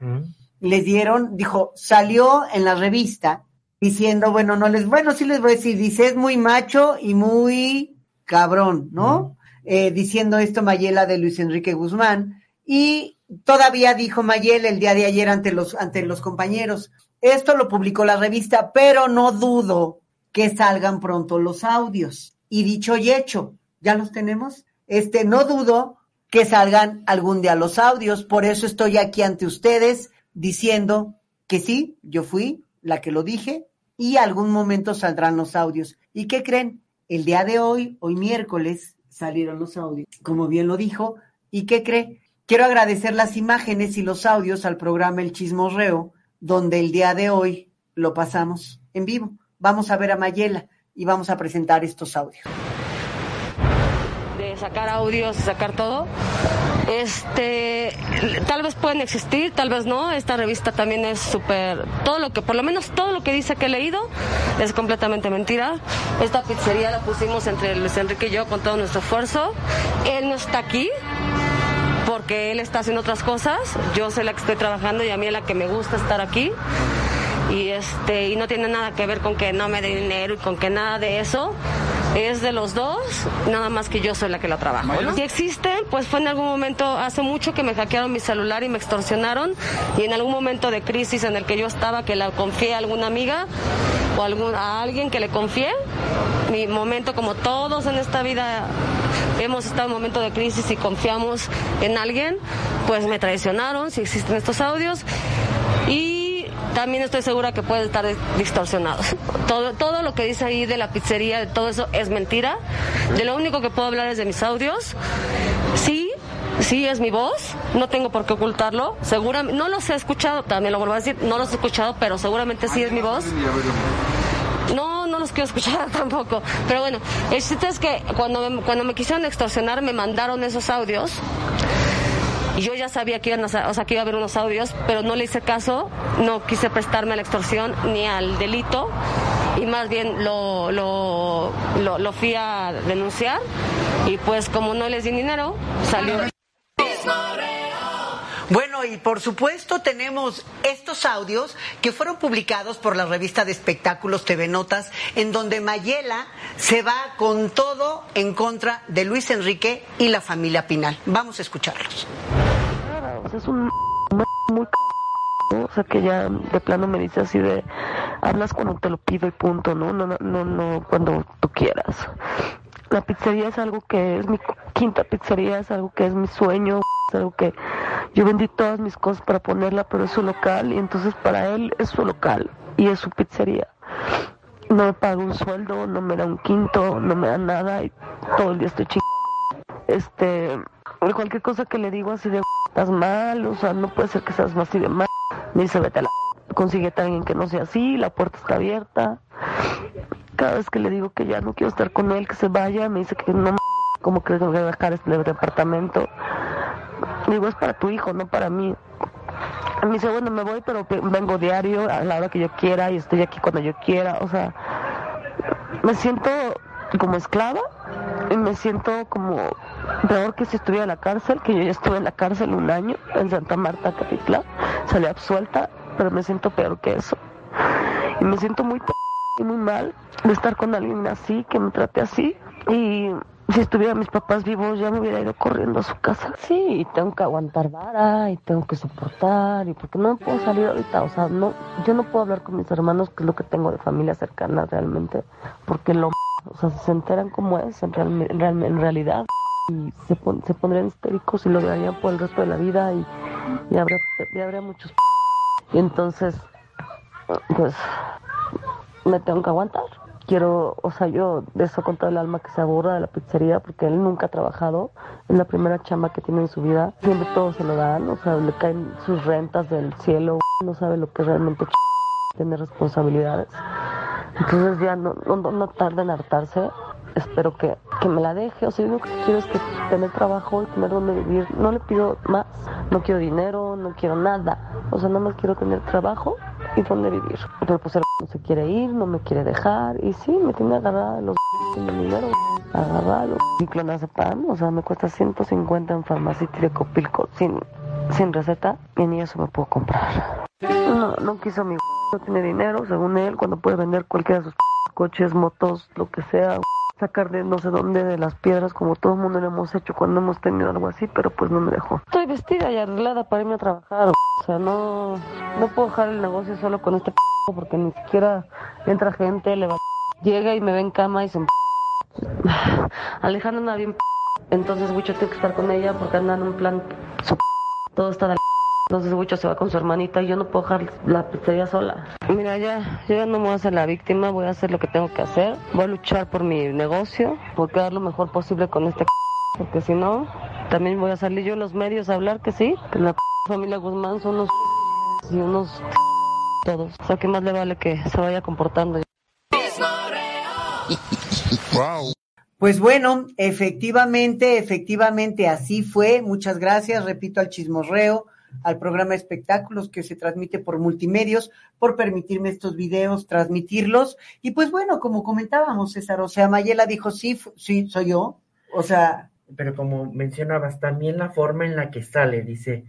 les dieron, dijo, salió en la revista diciendo, bueno, no les, bueno, sí les voy a decir, dice, es muy macho y muy cabrón, ¿no? Eh, diciendo esto Mayela de Luis Enrique Guzmán, y todavía dijo Mayela el día de ayer ante los, ante los compañeros, esto lo publicó la revista, pero no dudo que salgan pronto los audios. Y dicho y hecho, ¿ya los tenemos? Este, no dudo que salgan algún día los audios, por eso estoy aquí ante ustedes diciendo que sí, yo fui la que lo dije, y algún momento saldrán los audios. ¿Y qué creen? El día de hoy, hoy miércoles, salieron los audios, como bien lo dijo. ¿Y qué cree? Quiero agradecer las imágenes y los audios al programa El Chismorreo, donde el día de hoy lo pasamos en vivo. Vamos a ver a Mayela y vamos a presentar estos audios. De sacar audios, sacar todo. Este, tal vez pueden existir, tal vez no. Esta revista también es súper, todo lo que, por lo menos todo lo que dice que he leído es completamente mentira. Esta pizzería la pusimos entre Luis Enrique y yo con todo nuestro esfuerzo. Él no está aquí, porque él está haciendo otras cosas. Yo soy la que estoy trabajando y a mí es la que me gusta estar aquí. Y este y no tiene nada que ver con que no me dé dinero y con que nada de eso. Es de los dos, nada más que yo soy la que lo trabajo. ¿no? Si existen, pues fue en algún momento, hace mucho que me hackearon mi celular y me extorsionaron. Y en algún momento de crisis en el que yo estaba, que la confié a alguna amiga o algún, a alguien que le confié, mi momento, como todos en esta vida hemos estado en momento de crisis y confiamos en alguien, pues me traicionaron, si existen estos audios. Y también estoy segura que pueden estar distorsionados. Todo, todo lo que dice ahí de la pizzería, de todo eso es mentira. De lo único que puedo hablar es de mis audios. Sí, sí es mi voz, no tengo por qué ocultarlo. Seguramente, no los he escuchado, también lo vuelvo a decir, no los he escuchado, pero seguramente sí es mi voz. Los quiero escuchar tampoco. Pero bueno, el chiste es que cuando me, cuando me quisieron extorsionar me mandaron esos audios. Y yo ya sabía que, iban a, o sea, que iba a haber unos audios, pero no le hice caso, no quise prestarme a la extorsión ni al delito y más bien lo, lo, lo fui a denunciar y pues como no les di dinero, salió. Bueno, y por supuesto tenemos estos audios que fueron publicados por la revista de espectáculos TV Notas, en donde Mayela se va con todo en contra de Luis Enrique y la familia Pinal. Vamos a escucharlos. Es un muy o sea que ya de plano me dice así de hablas cuando te lo pido y punto, ¿no? No, no, no, no cuando tú quieras. La pizzería es algo que es mi quinta pizzería, es algo que es mi sueño, es algo que yo vendí todas mis cosas para ponerla, pero es su local y entonces para él es su local y es su pizzería. No me paga un sueldo, no me da un quinto, no me da nada y todo el día estoy chingando. Este, cualquier cosa que le digo así de estás mal, o sea, no puede ser que seas así de mal. Me dice, vete a la consíguete a alguien que no sea así, la puerta está abierta. Cada vez que le digo que ya no quiero estar con él, que se vaya, me dice que no ¿cómo crees que voy a dejar este departamento? Digo, es para tu hijo, no para mí. Me dice, bueno, me voy, pero vengo diario a la hora que yo quiera y estoy aquí cuando yo quiera. O sea, me siento como esclava y me siento como peor que si estuviera en la cárcel, que yo ya estuve en la cárcel un año en Santa Marta, Capitlán. Salí absuelta, pero me siento peor que eso. Y me siento muy muy mal de estar con alguien así, que me trate así. Y si estuvieran mis papás vivos ya me hubiera ido corriendo a su casa. Sí, y tengo que aguantar vara y tengo que soportar y porque no puedo salir ahorita, o sea, no, yo no puedo hablar con mis hermanos, que es lo que tengo de familia cercana realmente, porque lo, o sea, se enteran cómo es en, real, en, real, en realidad y se, pon, se pondrían histéricos y lo darían por el resto de la vida y, y habría, y habría muchos y entonces, pues, me tengo que aguantar. Quiero, o sea, yo de eso con todo el alma que se aburra de la pizzería porque él nunca ha trabajado, es la primera chamba que tiene en su vida, siempre todo se lo dan, o sea, le caen sus rentas del cielo, no sabe lo que realmente tiene responsabilidades. Entonces ya no, no, no tarda en hartarse, espero que, que me la deje, o sea, yo lo que quiero es que tener trabajo y tener donde vivir, no le pido más, no quiero dinero, no quiero nada, o sea, nada más quiero tener trabajo y donde vivir. Pero pues el no se quiere ir, no me quiere dejar y sí, me tiene agarrada los sin mi dinero, agarrado. Y clonazepam, o sea, me cuesta 150 en farmacia de Copilco sin, sin receta y ni eso me puedo comprar. No, no quiso mi no tiene dinero, según él, cuando puede vender cualquiera de sus coches, motos, lo que sea, sacar de no sé dónde de las piedras como todo el mundo lo hemos hecho cuando hemos tenido algo así, pero pues no me dejó. Estoy vestida y arreglada para irme a trabajar, o sea, no, no puedo dejar el negocio solo con este porque ni siquiera entra gente, le va llega y me ve en cama y se Alejandra anda bien entonces Wicho tengo que estar con ella porque anda en un plan todo está de Entonces Huicho se va con su hermanita y yo no puedo dejar la pizzería sola. Mira, ya, yo ya no me voy a hacer la víctima, voy a hacer lo que tengo que hacer. Voy a luchar por mi negocio, por quedar lo mejor posible con este porque si no, también voy a salir yo en los medios a hablar que sí, que la familia Guzmán son unos y unos todos. O sea, que más le vale que se vaya comportando. Wow. Pues bueno, efectivamente, efectivamente así fue. Muchas gracias, repito, al chismorreo, al programa espectáculos que se transmite por multimedios, por permitirme estos videos, transmitirlos. Y pues bueno, como comentábamos, César, o sea, Mayela dijo, sí, sí, soy yo. O sea. Pero como mencionabas, también la forma en la que sale, dice,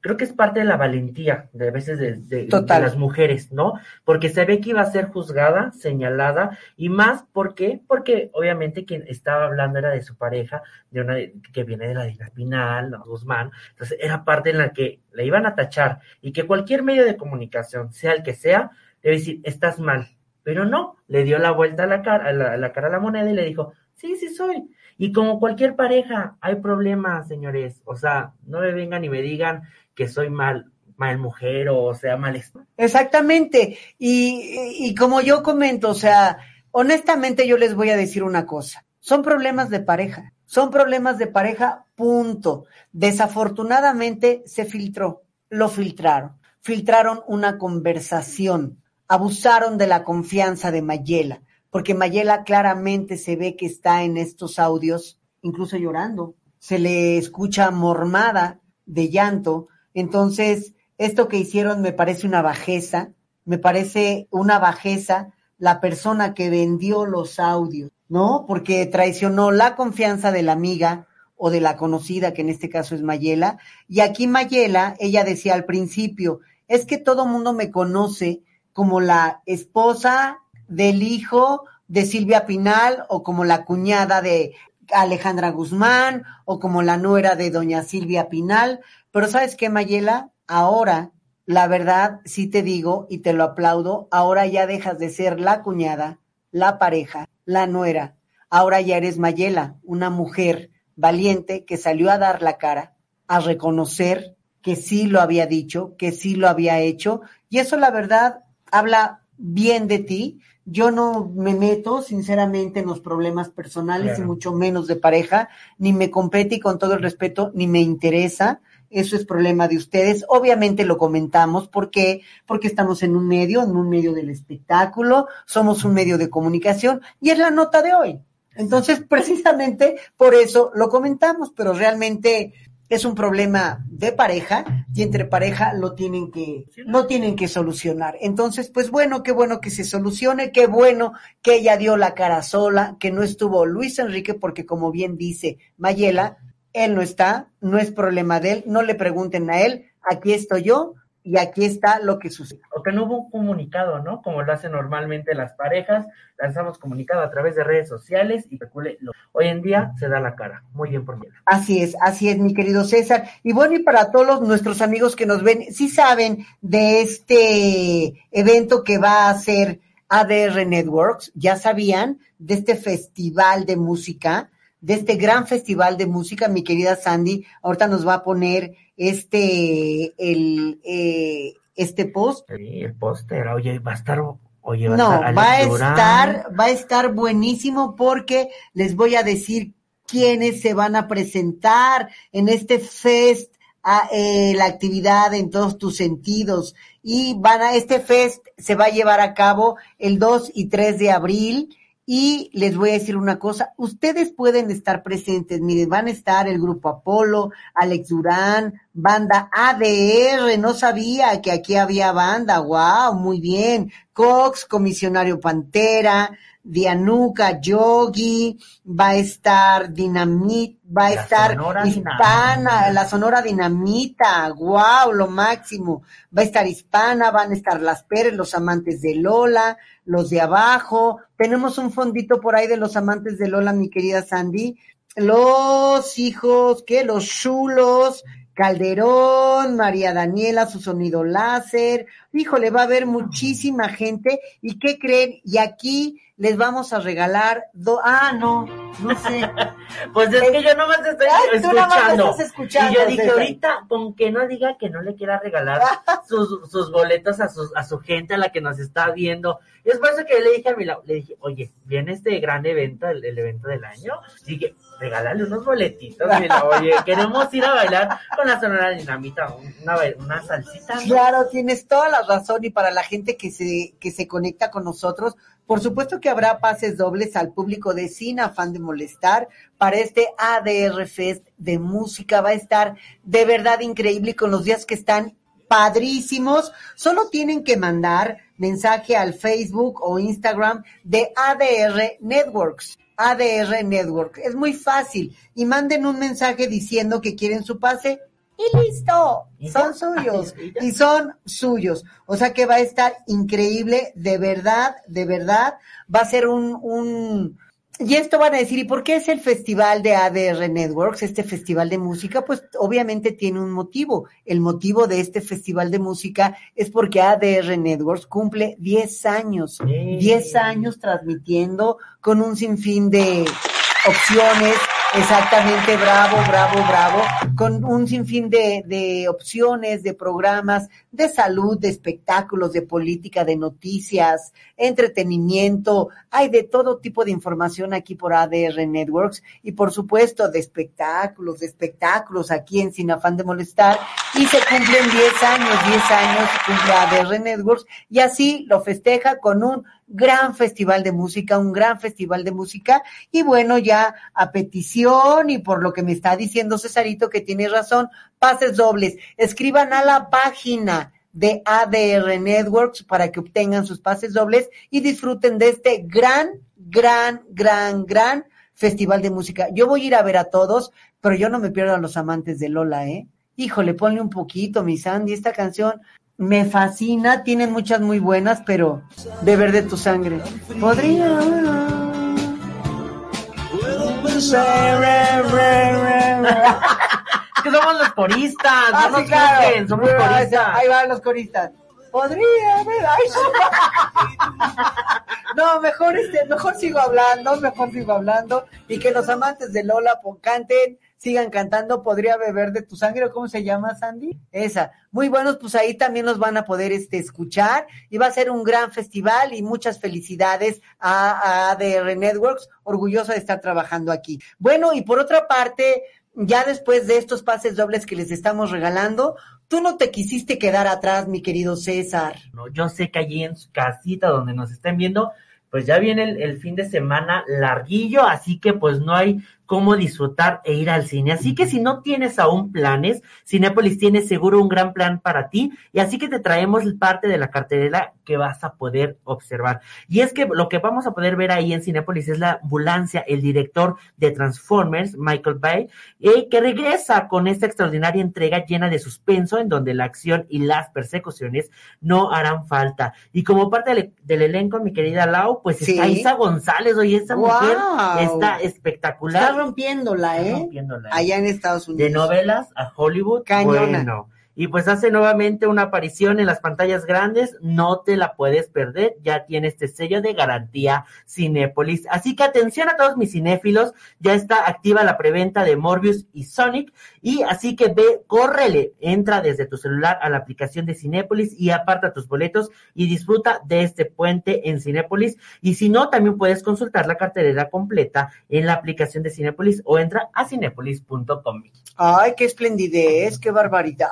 creo que es parte de la valentía de a veces de, las mujeres, ¿no? Porque se ve que iba a ser juzgada, señalada, y más, ¿por qué? Porque obviamente quien estaba hablando era de su pareja, de una que viene de la Dina Pinal, Guzmán, entonces era parte en la que le iban a tachar, y que cualquier medio de comunicación, sea el que sea, debe decir, estás mal, pero no, le dio la vuelta a la cara, a la, a la cara a la moneda y le dijo, sí, sí soy, y como cualquier pareja, hay problemas, señores. O sea, no me vengan y me digan que soy mal, mal mujer o sea mal. Exactamente. Y, y como yo comento, o sea, honestamente yo les voy a decir una cosa. Son problemas de pareja. Son problemas de pareja, punto. Desafortunadamente se filtró, lo filtraron. Filtraron una conversación, abusaron de la confianza de Mayela porque Mayela claramente se ve que está en estos audios, incluso llorando. Se le escucha mormada de llanto. Entonces, esto que hicieron me parece una bajeza, me parece una bajeza la persona que vendió los audios, ¿no? Porque traicionó la confianza de la amiga o de la conocida, que en este caso es Mayela. Y aquí Mayela, ella decía al principio, es que todo mundo me conoce como la esposa del hijo de Silvia Pinal o como la cuñada de Alejandra Guzmán o como la nuera de doña Silvia Pinal. Pero sabes qué, Mayela, ahora, la verdad, sí te digo y te lo aplaudo, ahora ya dejas de ser la cuñada, la pareja, la nuera. Ahora ya eres Mayela, una mujer valiente que salió a dar la cara, a reconocer que sí lo había dicho, que sí lo había hecho. Y eso, la verdad, habla bien de ti yo no me meto, sinceramente, en los problemas personales y mucho menos de pareja, ni me compete y con todo el respeto, ni me interesa. Eso es problema de ustedes. Obviamente lo comentamos. ¿Por qué? Porque estamos en un medio, en un medio del espectáculo, somos un medio de comunicación y es la nota de hoy. Entonces, precisamente por eso lo comentamos, pero realmente es un problema de pareja y entre pareja lo tienen que, no tienen que solucionar. Entonces, pues bueno, qué bueno que se solucione, qué bueno que ella dio la cara sola, que no estuvo Luis Enrique, porque como bien dice Mayela, él no está, no es problema de él, no le pregunten a él, aquí estoy yo, y aquí está lo que sucede. O que no hubo un comunicado, ¿no? Como lo hacen normalmente las parejas, lanzamos comunicado a través de redes sociales y hoy en día se da la cara. Muy bien por mí. Así es, así es, mi querido César. Y bueno, y para todos nuestros amigos que nos ven, sí saben de este evento que va a ser ADR Networks, ya sabían de este festival de música, de este gran festival de música, mi querida Sandy, ahorita nos va a poner este, el, eh, este post. Sí, el póster, oye, va a estar, oye, va no, a estar, va a estar, va a estar buenísimo porque les voy a decir quiénes se van a presentar en este fest, a, eh, la actividad en todos tus sentidos. Y van a, este fest se va a llevar a cabo el 2 y 3 de abril y les voy a decir una cosa, ustedes pueden estar presentes, miren, van a estar el grupo Apolo, Alex Durán, banda ADR, no sabía que aquí había banda, wow, muy bien, Cox, comisionario Pantera, Dianuca, Yogi, va a estar Dinamit, va a estar Hispana, la Sonora Dinamita, wow, lo máximo, va a estar Hispana, van a estar Las Pérez, los amantes de Lola, los de abajo, tenemos un fondito por ahí de los amantes de Lola, mi querida Sandy, los hijos, ¿qué? Los chulos, Calderón, María Daniela, su sonido láser. Híjole, va a haber muchísima gente. ¿Y qué creen? Y aquí les vamos a regalar do ah no no sé pues es que yo nomás estoy Ay, tú nomás escuchando. estás escuchando, y yo dije ahorita con que no diga que no le quiera regalar sus, sus boletos a sus a su gente a la que nos está viendo y es por eso que le dije a mi Lau, le dije oye viene este gran evento el, el evento del año dije regálale unos boletitos mi Lau, oye queremos ir a bailar con la sonora dinamita una, una salsita ¿no? Claro, tienes toda la razón y para la gente que se, que se conecta con nosotros, por supuesto que habrá pases dobles al público de Sin Afán de Molestar para este ADR Fest de música. Va a estar de verdad increíble y con los días que están padrísimos. Solo tienen que mandar mensaje al Facebook o Instagram de ADR Networks. ADR Network. Es muy fácil. Y manden un mensaje diciendo que quieren su pase y listo. Son suyos. Y son suyos. O sea que va a estar increíble, de verdad, de verdad. Va a ser un, un, y esto van a decir, ¿y por qué es el festival de ADR Networks, este festival de música? Pues obviamente tiene un motivo. El motivo de este festival de música es porque ADR Networks cumple 10 años, 10 años transmitiendo con un sinfín de opciones, exactamente, bravo, bravo, bravo, con un sinfín de, de opciones, de programas, de salud, de espectáculos, de política, de noticias, entretenimiento, hay de todo tipo de información aquí por ADR Networks y por supuesto de espectáculos, de espectáculos aquí en Sin Afán de Molestar. Y se cumplen 10 años, 10 años cumple ADR Networks y así lo festeja con un gran festival de música, un gran festival de música. Y bueno, ya a petición y por lo que me está diciendo Cesarito que tiene razón, pases dobles, escriban a la página de ADR Networks para que obtengan sus pases dobles y disfruten de este gran, gran, gran, gran festival de música. Yo voy a ir a ver a todos, pero yo no me pierdo a los amantes de Lola, ¿eh? Híjole, ponle un poquito, mi Sandy, esta canción me fascina, tienen muchas muy buenas, pero beber de tu sangre. Podría. Que somos los coristas, Ah, no sí, nos claro. somos Ahí coristas. Ahí van los coristas. Podría haber. No, mejor este, mejor sigo hablando, mejor sigo hablando y que los amantes de Lola canten, sigan cantando. Podría beber de tu sangre, ¿o ¿cómo se llama, Sandy? Esa. Muy buenos, pues ahí también los van a poder este escuchar y va a ser un gran festival y muchas felicidades a, a ADR Networks, orgullosa de estar trabajando aquí. Bueno, y por otra parte, ya después de estos pases dobles que les estamos regalando, tú no te quisiste quedar atrás, mi querido César. No, yo sé que allí en su casita donde nos estén viendo, pues ya viene el, el fin de semana larguillo, así que pues no hay cómo disfrutar e ir al cine. Así que si no tienes aún planes, Cinépolis tiene seguro un gran plan para ti y así que te traemos parte de la cartelera que vas a poder observar. Y es que lo que vamos a poder ver ahí en Cinépolis es la ambulancia, el director de Transformers, Michael Bay, eh, que regresa con esta extraordinaria entrega llena de suspenso en donde la acción y las persecuciones no harán falta. Y como parte del, del elenco, mi querida Lau, pues Sí. está Isa González, oye, esta mujer ¡Guau! está espectacular. Está rompiéndola, Está ¿eh? rompiéndola. Allá en Estados De Unidos. novelas a Hollywood, Cañona. bueno. Y pues hace nuevamente una aparición en las pantallas grandes, no te la puedes perder, ya tiene este sello de garantía Cinépolis. Así que atención a todos mis cinéfilos, ya está activa la preventa de Morbius y Sonic, y así que ve, córrele, entra desde tu celular a la aplicación de Cinépolis y aparta tus boletos y disfruta de este puente en Cinépolis. Y si no, también puedes consultar la cartelera completa en la aplicación de Cinépolis o entra a cinépolis.com. Ay, qué esplendidez, qué barbaridad.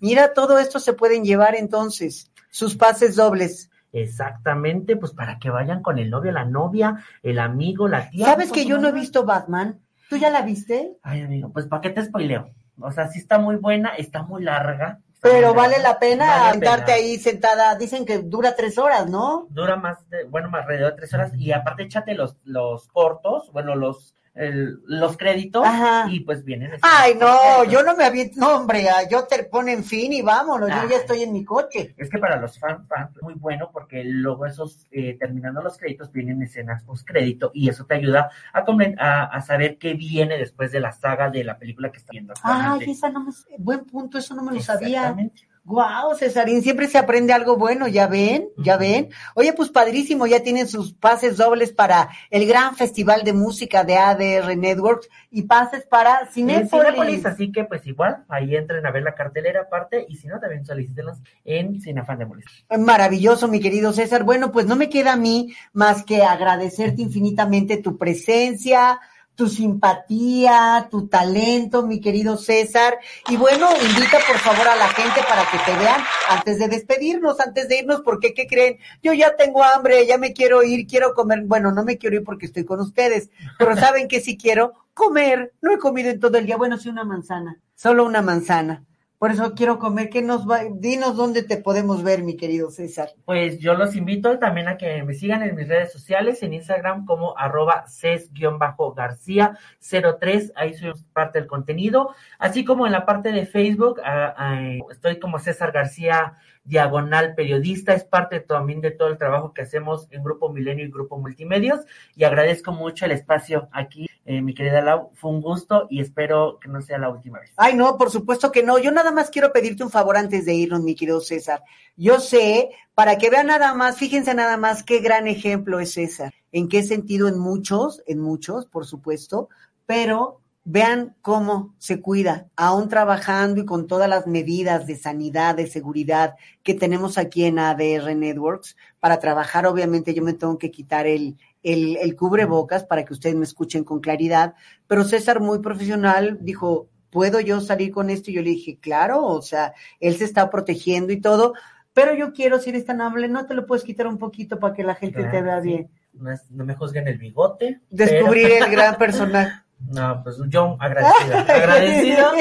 Mira, todo esto se pueden llevar entonces. Sus pases dobles. Exactamente, pues para que vayan con el novio, la novia, el amigo, la tía. ¿Sabes pues, que yo no he visto Batman? ¿Tú ya la viste? Ay, amigo, pues ¿para qué te spoileo? O sea, sí está muy buena, está muy larga. está Pero muy vale larga. la pena Vale sentarte pena. ahí sentada. Dicen que dura tres horas, ¿no? Dura más de, bueno, más alrededor de tres horas y aparte échate los, los cortos, bueno, los, el- los créditos Ajá. y pues vienen. Ay, no, créditos. yo no me aviento. No, hombre, ah, yo te ponen fin y vámonos. Yo Ay. ya estoy en mi coche. Es que para los fan fans es muy bueno porque luego esos, eh, terminando los créditos, vienen escenas post crédito y eso te ayuda a, a, a saber qué viene después de la saga de la película que está viendo Ay, esa no me. Buen punto, eso no me lo sabía. Exactamente. Guau, Cesarín, siempre se aprende algo bueno, ¿ya ven? ¿Ya ven? Oye, pues padrísimo, ya tienen sus pases dobles para el gran festival de música de ADR Networks y pases para Cinépolis. Cinépolis, así que pues igual, ahí entren a ver la cartelera aparte y si no, también solicítenlos en Sin Afán de Molestar. Maravilloso, mi querido César. Bueno, pues no me queda a mí más que agradecerte infinitamente tu presencia, tu simpatía, tu talento, mi querido César. Y bueno, invita por favor a la gente para que te vean antes de despedirnos, antes de irnos, porque ¿qué creen? Yo ya tengo hambre, ya me quiero ir, quiero comer. Bueno, no me quiero ir porque estoy con ustedes, pero saben que si quiero comer. No he comido en todo el día. Bueno, sí una manzana, solo una manzana. Por eso quiero comer. ¿Qué nos va? Dinos dónde te podemos ver, mi querido César. Pues yo los invito también a que me sigan en mis redes sociales, en Instagram como arroba ces-garcía03, ahí soy parte del contenido, así como en la parte de Facebook, ah, ah, estoy como César García diagonal periodista, es parte también de todo el trabajo que hacemos en Grupo Milenio y Grupo Multimedios, y agradezco mucho el espacio aquí, eh, mi querida Lau, fue un gusto y espero que no sea la última vez. Ay, no, por supuesto que no, yo nada más quiero pedirte un favor antes de irnos, mi querido César. Yo sé, para que vean nada más, fíjense nada más qué gran ejemplo es César. ¿En qué sentido? En muchos, en muchos, por supuesto, pero vean cómo se cuida, aún trabajando y con todas las medidas de sanidad, de seguridad que tenemos aquí en ADR Networks. Para trabajar, obviamente, yo me tengo que quitar el, el, el cubrebocas para que ustedes me escuchen con claridad, pero César, muy profesional, dijo, ¿puedo yo salir con esto? Y yo le dije, claro, o sea, él se está protegiendo y todo, pero yo quiero, si eres tan amable, no te lo puedes quitar un poquito para que la gente te vea sí. bien. No, no me juzguen el bigote. Descubrir pero- el gran personaje. No, pues yo agradecido, agradecido,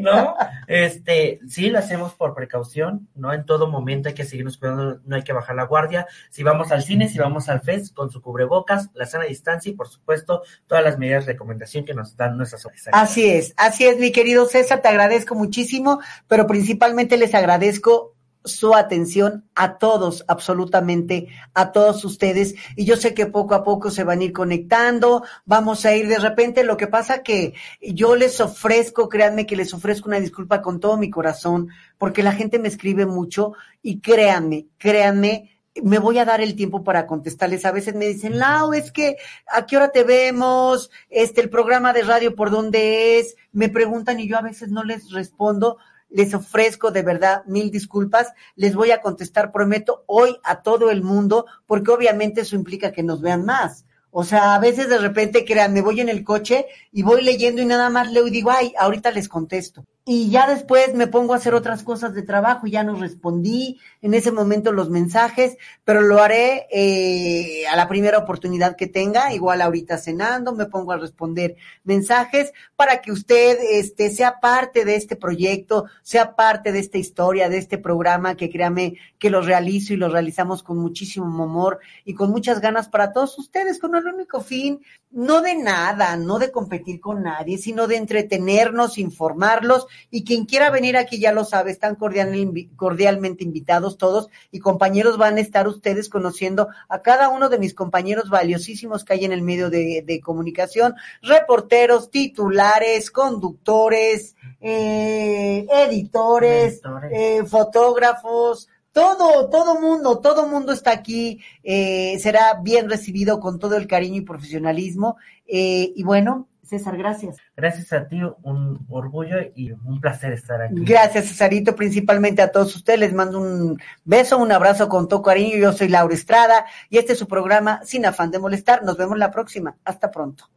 ¿no? Este, sí, lo hacemos por precaución, ¿no? En todo momento hay que seguirnos cuidando, no hay que bajar la guardia. Si vamos al cine, si vamos al FES, con su cubrebocas, la sana distancia y, por supuesto, todas las medidas de recomendación que nos dan nuestras autoridades. Así es, así es, mi querido César, te agradezco muchísimo, pero principalmente les agradezco su atención a todos, absolutamente a todos ustedes. Y yo sé que poco a poco se van a ir conectando, vamos a ir de repente. Lo que pasa que yo les ofrezco, créanme que les ofrezco una disculpa con todo mi corazón, porque la gente me escribe mucho y créanme, créanme, me voy a dar el tiempo para contestarles. A veces me dicen, Lau, es que a qué hora te vemos, este, el programa de radio por dónde es, me preguntan y yo a veces no les respondo. Les ofrezco de verdad mil disculpas. Les voy a contestar, prometo, hoy a todo el mundo, porque obviamente eso implica que nos vean más. O sea, a veces de repente, crean, me voy en el coche y voy leyendo y nada más leo y digo, ay, ahorita les contesto. Y ya después me pongo a hacer otras cosas de trabajo y ya no respondí en ese momento los mensajes, pero lo haré eh, a la primera oportunidad que tenga, igual ahorita cenando, me pongo a responder mensajes para que usted este, sea parte de este proyecto, sea parte de esta historia, de este programa que créame que lo realizo y lo realizamos con muchísimo amor y con muchas ganas para todos ustedes, con el único fin, no de nada, no de competir con nadie, sino de entretenernos, informarlos y quien quiera venir aquí ya lo sabe, están cordial- cordialmente invitados todos y compañeros van a estar ustedes conociendo a cada uno de mis compañeros valiosísimos que hay en el medio de, de comunicación, reporteros, titulares, conductores, eh, editores, Editores. eh, fotógrafos, todo, todo mundo, todo mundo está aquí, eh, será bien recibido con todo el cariño y profesionalismo. eh, y bueno, César, gracias. Gracias a ti, un orgullo y un placer estar aquí. Gracias, Cesarito, principalmente a todos ustedes. Les mando un beso, un abrazo con todo cariño. Yo soy Laura Estrada y este es su programa Sin Afán de Molestar. Nos vemos la próxima. Hasta pronto.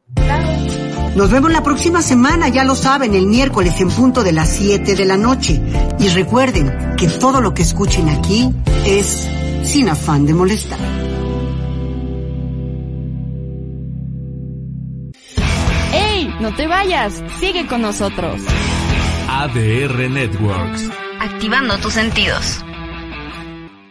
Nos vemos la próxima semana, ya lo saben, el miércoles en punto de las 7 de la noche. Y recuerden que todo lo que escuchen aquí es Sin Afán de Molestar. No te vayas. Sigue con nosotros. ADR Networks. Activando tus sentidos.